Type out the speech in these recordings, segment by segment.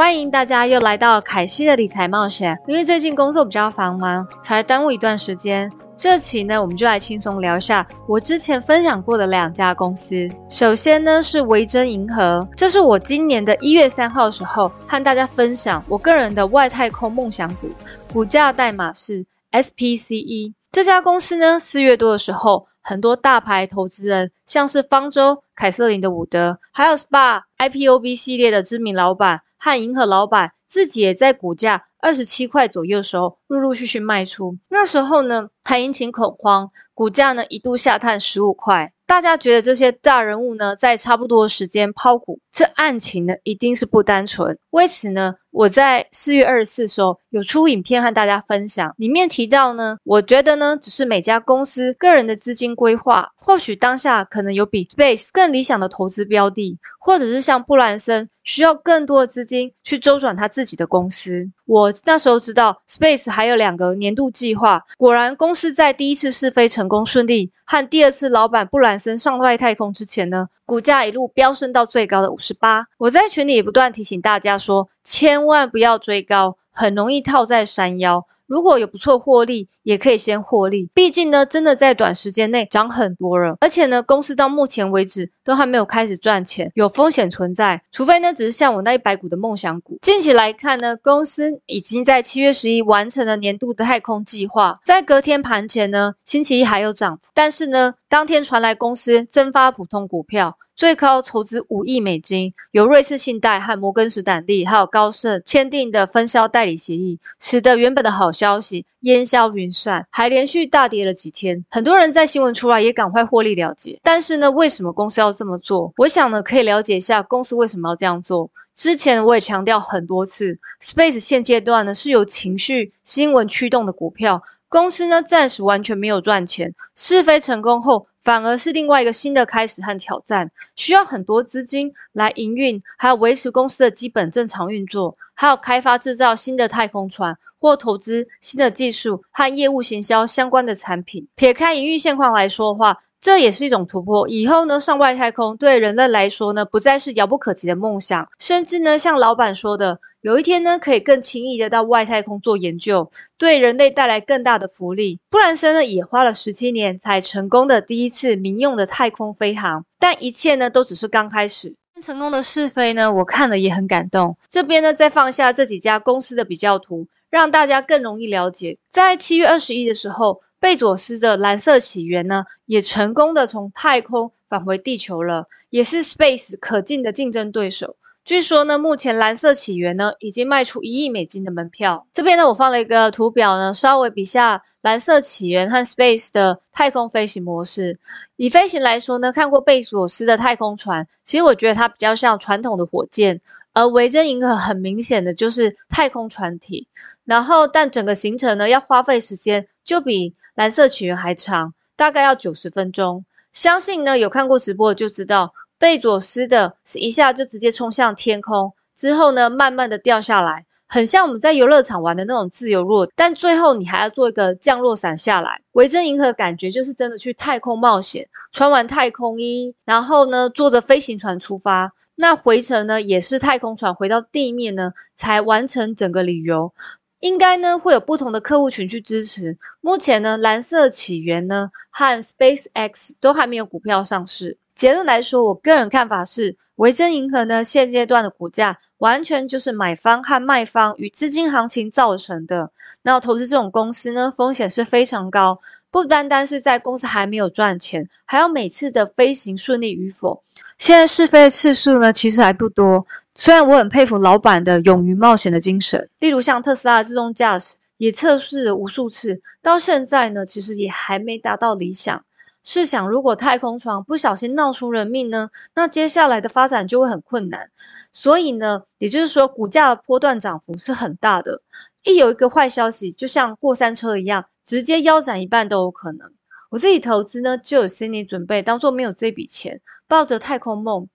欢迎大家又来到凯西的理财冒险。因为最近工作比较繁忙，才耽误一段时间。这期呢，我们就来轻松聊一下我之前分享过的两家公司。首先呢是维珍银河，这是我今年的一月三号时候和大家分享我个人的外太空梦想股，股价代码是 SPCE。这家公司呢，四月多的时候，很多大牌投资人，像是方舟、凯瑟琳的伍德，还有 SPA、IPOB 系列的知名老板。和银河老板自己也在股价二十七块左右的时候，陆陆续续卖出。那时候呢，还引起恐慌，股价呢一度下探十五块。大家觉得这些大人物呢，在差不多时间抛股，这案情呢一定是不单纯。为此呢，我在四月二十四时候有出影片和大家分享，里面提到呢，我觉得呢，只是每家公司个人的资金规划，或许当下可能有比 Space 更理想的投资标的，或者是像布兰森需要更多的资金去周转他自己的公司。我那时候知道 Space 还有两个年度计划，果然公司在第一次试飞成功顺利。和第二次老板布兰森上外太空之前呢，股价一路飙升到最高的五十八。我在群里也不断提醒大家说，千万不要追高，很容易套在山腰。如果有不错获利，也可以先获利。毕竟呢，真的在短时间内涨很多了，而且呢，公司到目前为止都还没有开始赚钱，有风险存在。除非呢，只是像我那一百股的梦想股。近期来看呢，公司已经在七月十一完成了年度的太空计划，在隔天盘前呢，星期一还有涨幅，但是呢，当天传来公司增发普通股票。最高筹资五亿美金，由瑞士信贷和摩根士丹利还有高盛签订的分销代理协议，使得原本的好消息烟消云散，还连续大跌了几天。很多人在新闻出来也赶快获利了结。但是呢，为什么公司要这么做？我想呢，可以了解一下公司为什么要这样做。之前我也强调很多次，Space 现阶段呢是由情绪新闻驱动的股票，公司呢暂时完全没有赚钱，试飞成功后。反而是另外一个新的开始和挑战，需要很多资金来营运，还有维持公司的基本正常运作，还有开发制造新的太空船或投资新的技术和业务行销相关的产品。撇开营运现况来说的话，这也是一种突破。以后呢，上外太空对人类来说呢，不再是遥不可及的梦想，甚至呢，像老板说的。有一天呢，可以更轻易的到外太空做研究，对人类带来更大的福利。布兰森呢，也花了十七年才成功的第一次民用的太空飞航，但一切呢，都只是刚开始。成功的试飞呢，我看了也很感动。这边呢，再放下这几家公司的比较图，让大家更容易了解。在七月二十一的时候，贝佐斯的蓝色起源呢，也成功的从太空返回地球了，也是 Space 可敬的竞争对手。据说呢，目前蓝色起源呢已经卖出一亿美金的门票。这边呢，我放了一个图表呢，稍微比下蓝色起源和 Space 的太空飞行模式。以飞行来说呢，看过贝索斯的太空船，其实我觉得它比较像传统的火箭，而维珍银河很明显的就是太空船体。然后，但整个行程呢，要花费时间就比蓝色起源还长，大概要九十分钟。相信呢，有看过直播就知道。贝佐斯的是一下就直接冲向天空，之后呢，慢慢的掉下来，很像我们在游乐场玩的那种自由落，但最后你还要做一个降落伞下来。维珍银河感觉就是真的去太空冒险，穿完太空衣，然后呢，坐着飞行船出发。那回程呢，也是太空船回到地面呢，才完成整个旅游。应该呢，会有不同的客户群去支持。目前呢，蓝色起源呢和 Space X 都还没有股票上市。结论来说，我个人看法是，维珍银河呢现阶段的股价完全就是买方和卖方与资金行情造成的。那投资这种公司呢，风险是非常高，不单单是在公司还没有赚钱，还有每次的飞行顺利与否。现在试飞的次数呢，其实还不多。虽然我很佩服老板的勇于冒险的精神，例如像特斯拉的自动驾驶也测试了无数次，到现在呢，其实也还没达到理想。试想，如果太空船不小心闹出人命呢？那接下来的发展就会很困难。所以呢，也就是说，股价的波段涨幅是很大的。一有一个坏消息，就像过山车一样，直接腰斩一半都有可能。我自己投资呢，就有心理准备，当做没有这笔钱，抱着太空梦。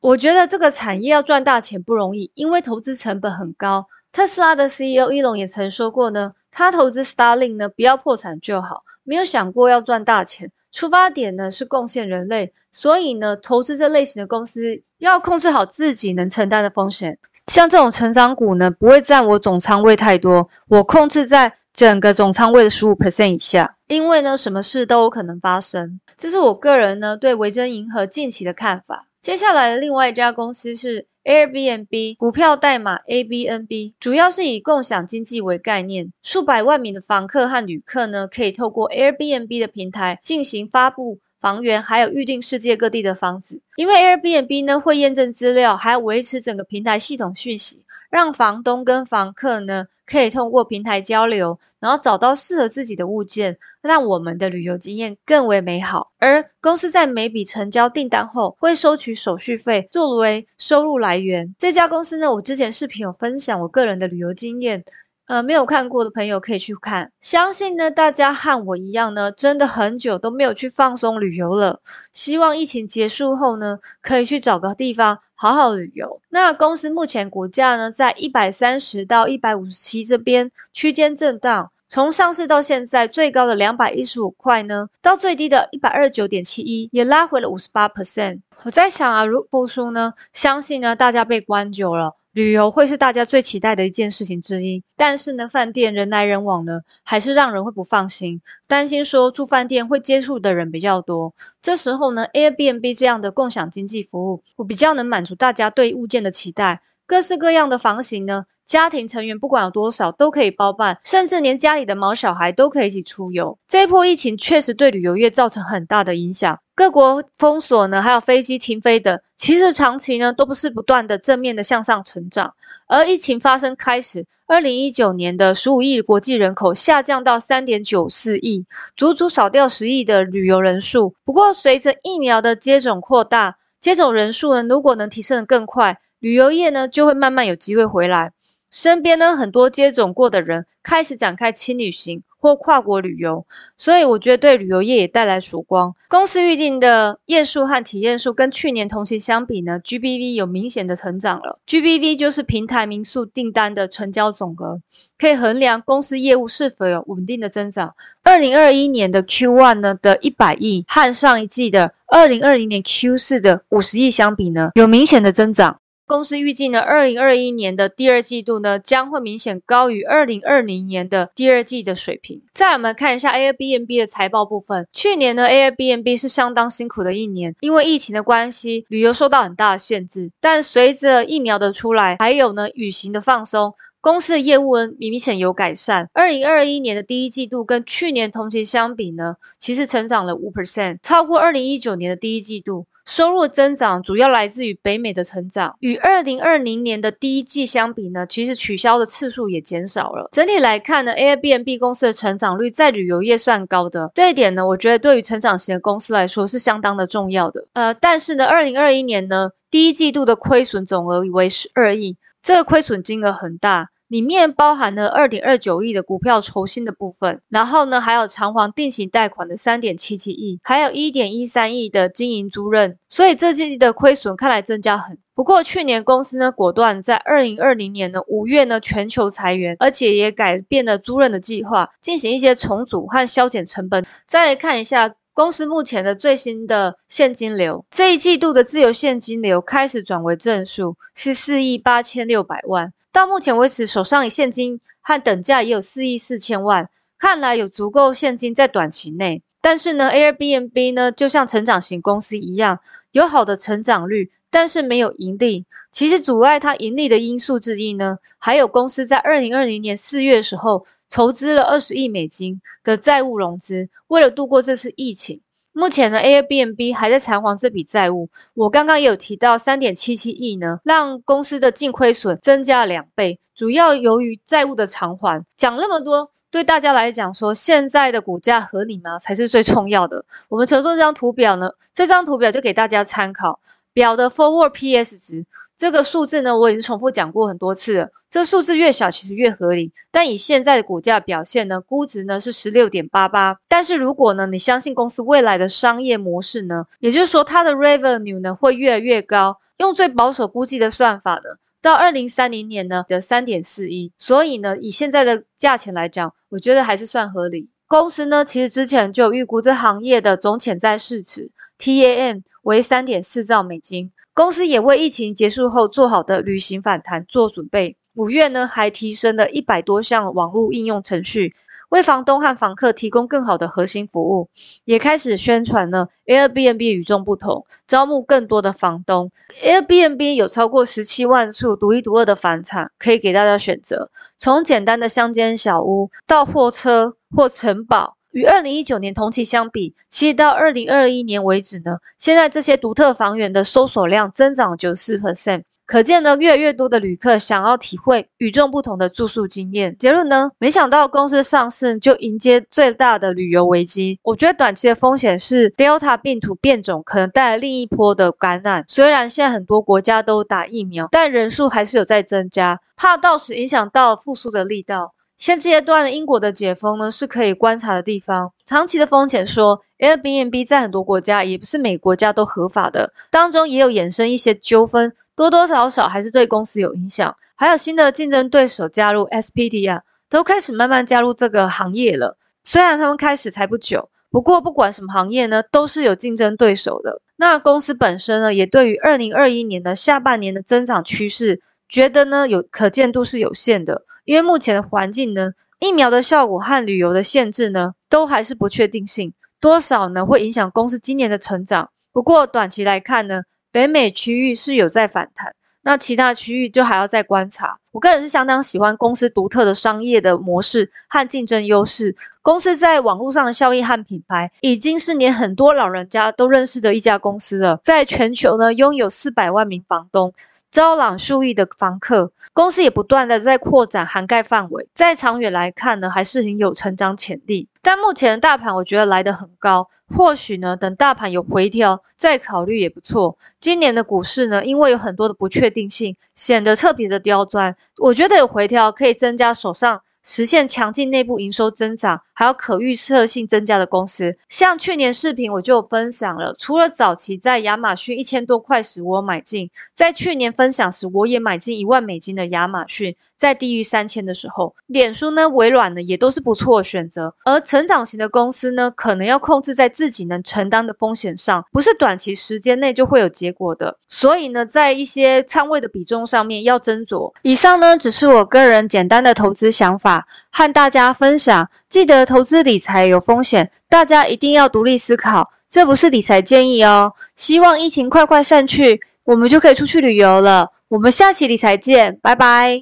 我觉得这个产业要赚大钱不容易，因为投资成本很高。特斯拉的 CEO 伊隆也曾说过呢，他投资 Starling 呢，不要破产就好，没有想过要赚大钱。出发点呢是贡献人类，所以呢，投资这类型的公司要控制好自己能承担的风险。像这种成长股呢，不会占我总仓位太多，我控制在整个总仓位的十五 percent 以下。因为呢，什么事都有可能发生，这是我个人呢对维珍银河近期的看法。接下来的另外一家公司是 Airbnb，股票代码 ABNB，主要是以共享经济为概念，数百万名的房客和旅客呢，可以透过 Airbnb 的平台进行发布房源，还有预定世界各地的房子。因为 Airbnb 呢会验证资料，还要维持整个平台系统讯息。让房东跟房客呢，可以通过平台交流，然后找到适合自己的物件，让我们的旅游经验更为美好。而公司在每笔成交订单后，会收取手续费作为收入来源。这家公司呢，我之前视频有分享我个人的旅游经验。呃，没有看过的朋友可以去看。相信呢，大家和我一样呢，真的很久都没有去放松旅游了。希望疫情结束后呢，可以去找个地方好好旅游。那公司目前股价呢，在一百三十到一百五十七这边区间震荡。从上市到现在，最高的两百一十五块呢，到最低的一百二十九点七一，也拉回了五十八 percent。我在想啊，如复苏呢，相信呢，大家被关久了。旅游会是大家最期待的一件事情之一，但是呢，饭店人来人往呢，还是让人会不放心，担心说住饭店会接触的人比较多。这时候呢，Airbnb 这样的共享经济服务，我比较能满足大家对物件的期待。各式各样的房型呢，家庭成员不管有多少都可以包办，甚至连家里的毛小孩都可以一起出游。这一波疫情确实对旅游业造成很大的影响，各国封锁呢，还有飞机停飞的，其实长期呢都不是不断的正面的向上成长。而疫情发生开始，二零一九年的十五亿国际人口下降到三点九四亿，足足少掉十亿的旅游人数。不过随着疫苗的接种扩大，接种人数呢如果能提升的更快。旅游业呢，就会慢慢有机会回来。身边呢，很多接种过的人开始展开轻旅行或跨国旅游，所以我觉得对旅游业也带来曙光。公司预定的页数和体验数跟去年同期相比呢，GBV 有明显的成长了。GBV 就是平台民宿订单的成交总额，可以衡量公司业务是否有稳定的增长。二零二一年的 Q1 呢的一百亿，和上一季的二零二零年 Q 四的五十亿相比呢，有明显的增长。公司预计呢，二零二一年的第二季度呢，将会明显高于二零二零年的第二季的水平。再我们看一下 Airbnb 的财报部分，去年呢，Airbnb 是相当辛苦的一年，因为疫情的关系，旅游受到很大的限制。但随着疫苗的出来，还有呢，旅行的放松，公司的业务呢明显有改善。二零二一年的第一季度跟去年同期相比呢，其实成长了五 percent，超过二零一九年的第一季度。收入增长主要来自于北美的成长，与二零二零年的第一季相比呢，其实取消的次数也减少了。整体来看呢，Airbnb 公司的成长率在旅游业算高的，这一点呢，我觉得对于成长型的公司来说是相当的重要的。呃，但是呢，二零二一年呢，第一季度的亏损总额为十二亿，这个亏损金额很大。里面包含了二点二九亿的股票筹薪的部分，然后呢，还有偿还定型贷款的三点七七亿，还有一点一三亿的经营租赁，所以这季的亏损看来增加很。不过去年公司呢果断在二零二零年的五月呢全球裁员，而且也改变了租赁的计划，进行一些重组和削减成本。再来看一下公司目前的最新的现金流，这一季度的自由现金流开始转为正数，是四亿八千六百万。到目前为止，手上以现金和等价也有四亿四千万，看来有足够现金在短期内。但是呢，Airbnb 呢，就像成长型公司一样，有好的成长率，但是没有盈利。其实阻碍它盈利的因素之一呢，还有公司在二零二零年四月的时候筹资了二十亿美金的债务融资，为了度过这次疫情。目前呢，Airbnb 还在偿还这笔债务。我刚刚也有提到，三点七七亿呢，让公司的净亏损增加了两倍，主要由于债务的偿还。讲那么多，对大家来讲说，现在的股价合理吗？才是最重要的。我们乘坐这张图表呢，这张图表就给大家参考，表的 Forward PS 值。这个数字呢，我已经重复讲过很多次了。这数字越小，其实越合理。但以现在的股价表现呢，估值呢是十六点八八。但是如果呢，你相信公司未来的商业模式呢，也就是说它的 revenue 呢会越来越高。用最保守估计的算法呢，到二零三零年呢的三点四一。所以呢，以现在的价钱来讲，我觉得还是算合理。公司呢，其实之前就有预估这行业的总潜在市值 TAM 为三点四兆美金。公司也为疫情结束后做好的旅行反弹做准备。五月呢，还提升了一百多项网络应用程序。为房东和房客提供更好的核心服务，也开始宣传呢。Airbnb 与众不同，招募更多的房东。Airbnb 有超过十七万处独一无二的房产可以给大家选择，从简单的乡间小屋到货车或城堡。与二零一九年同期相比，其实到二零二一年为止呢，现在这些独特房源的搜索量增长九四 percent。可见呢，越来越多的旅客想要体会与众不同的住宿经验。结论呢，没想到公司上市就迎接最大的旅游危机。我觉得短期的风险是 Delta 病毒变种可能带来另一波的感染。虽然现在很多国家都打疫苗，但人数还是有在增加，怕到时影响到复苏的力道。现阶段的英国的解封呢，是可以观察的地方。长期的风险说，Airbnb 在很多国家，也不是每国家都合法的，当中也有衍生一些纠纷。多多少少还是对公司有影响，还有新的竞争对手加入 SPD 啊，都开始慢慢加入这个行业了。虽然他们开始才不久，不过不管什么行业呢，都是有竞争对手的。那公司本身呢，也对于二零二一年的下半年的增长趋势，觉得呢有可见度是有限的，因为目前的环境呢，疫苗的效果和旅游的限制呢，都还是不确定性，多少呢会影响公司今年的成长。不过短期来看呢。北美区域是有在反弹，那其他区域就还要再观察。我个人是相当喜欢公司独特的商业的模式和竞争优势。公司在网络上的效益和品牌，已经是连很多老人家都认识的一家公司了。在全球呢，拥有四百万名房东。招揽数亿的房客，公司也不断的在扩展涵盖范围，在长远来看呢，还是很有成长潜力。但目前的大盘我觉得来得很高，或许呢，等大盘有回调再考虑也不错。今年的股市呢，因为有很多的不确定性，显得特别的刁钻。我觉得有回调可以增加手上。实现强劲内部营收增长，还有可预测性增加的公司，像去年视频我就分享了。除了早期在亚马逊一千多块时我买进，在去年分享时我也买进一万美金的亚马逊。在低于三千的时候，脸书呢、微软呢也都是不错的选择。而成长型的公司呢，可能要控制在自己能承担的风险上，不是短期时间内就会有结果的。所以呢，在一些仓位的比重上面要斟酌。以上呢，只是我个人简单的投资想法和大家分享。记得投资理财有风险，大家一定要独立思考，这不是理财建议哦。希望疫情快快散去，我们就可以出去旅游了。我们下期理财见，拜拜。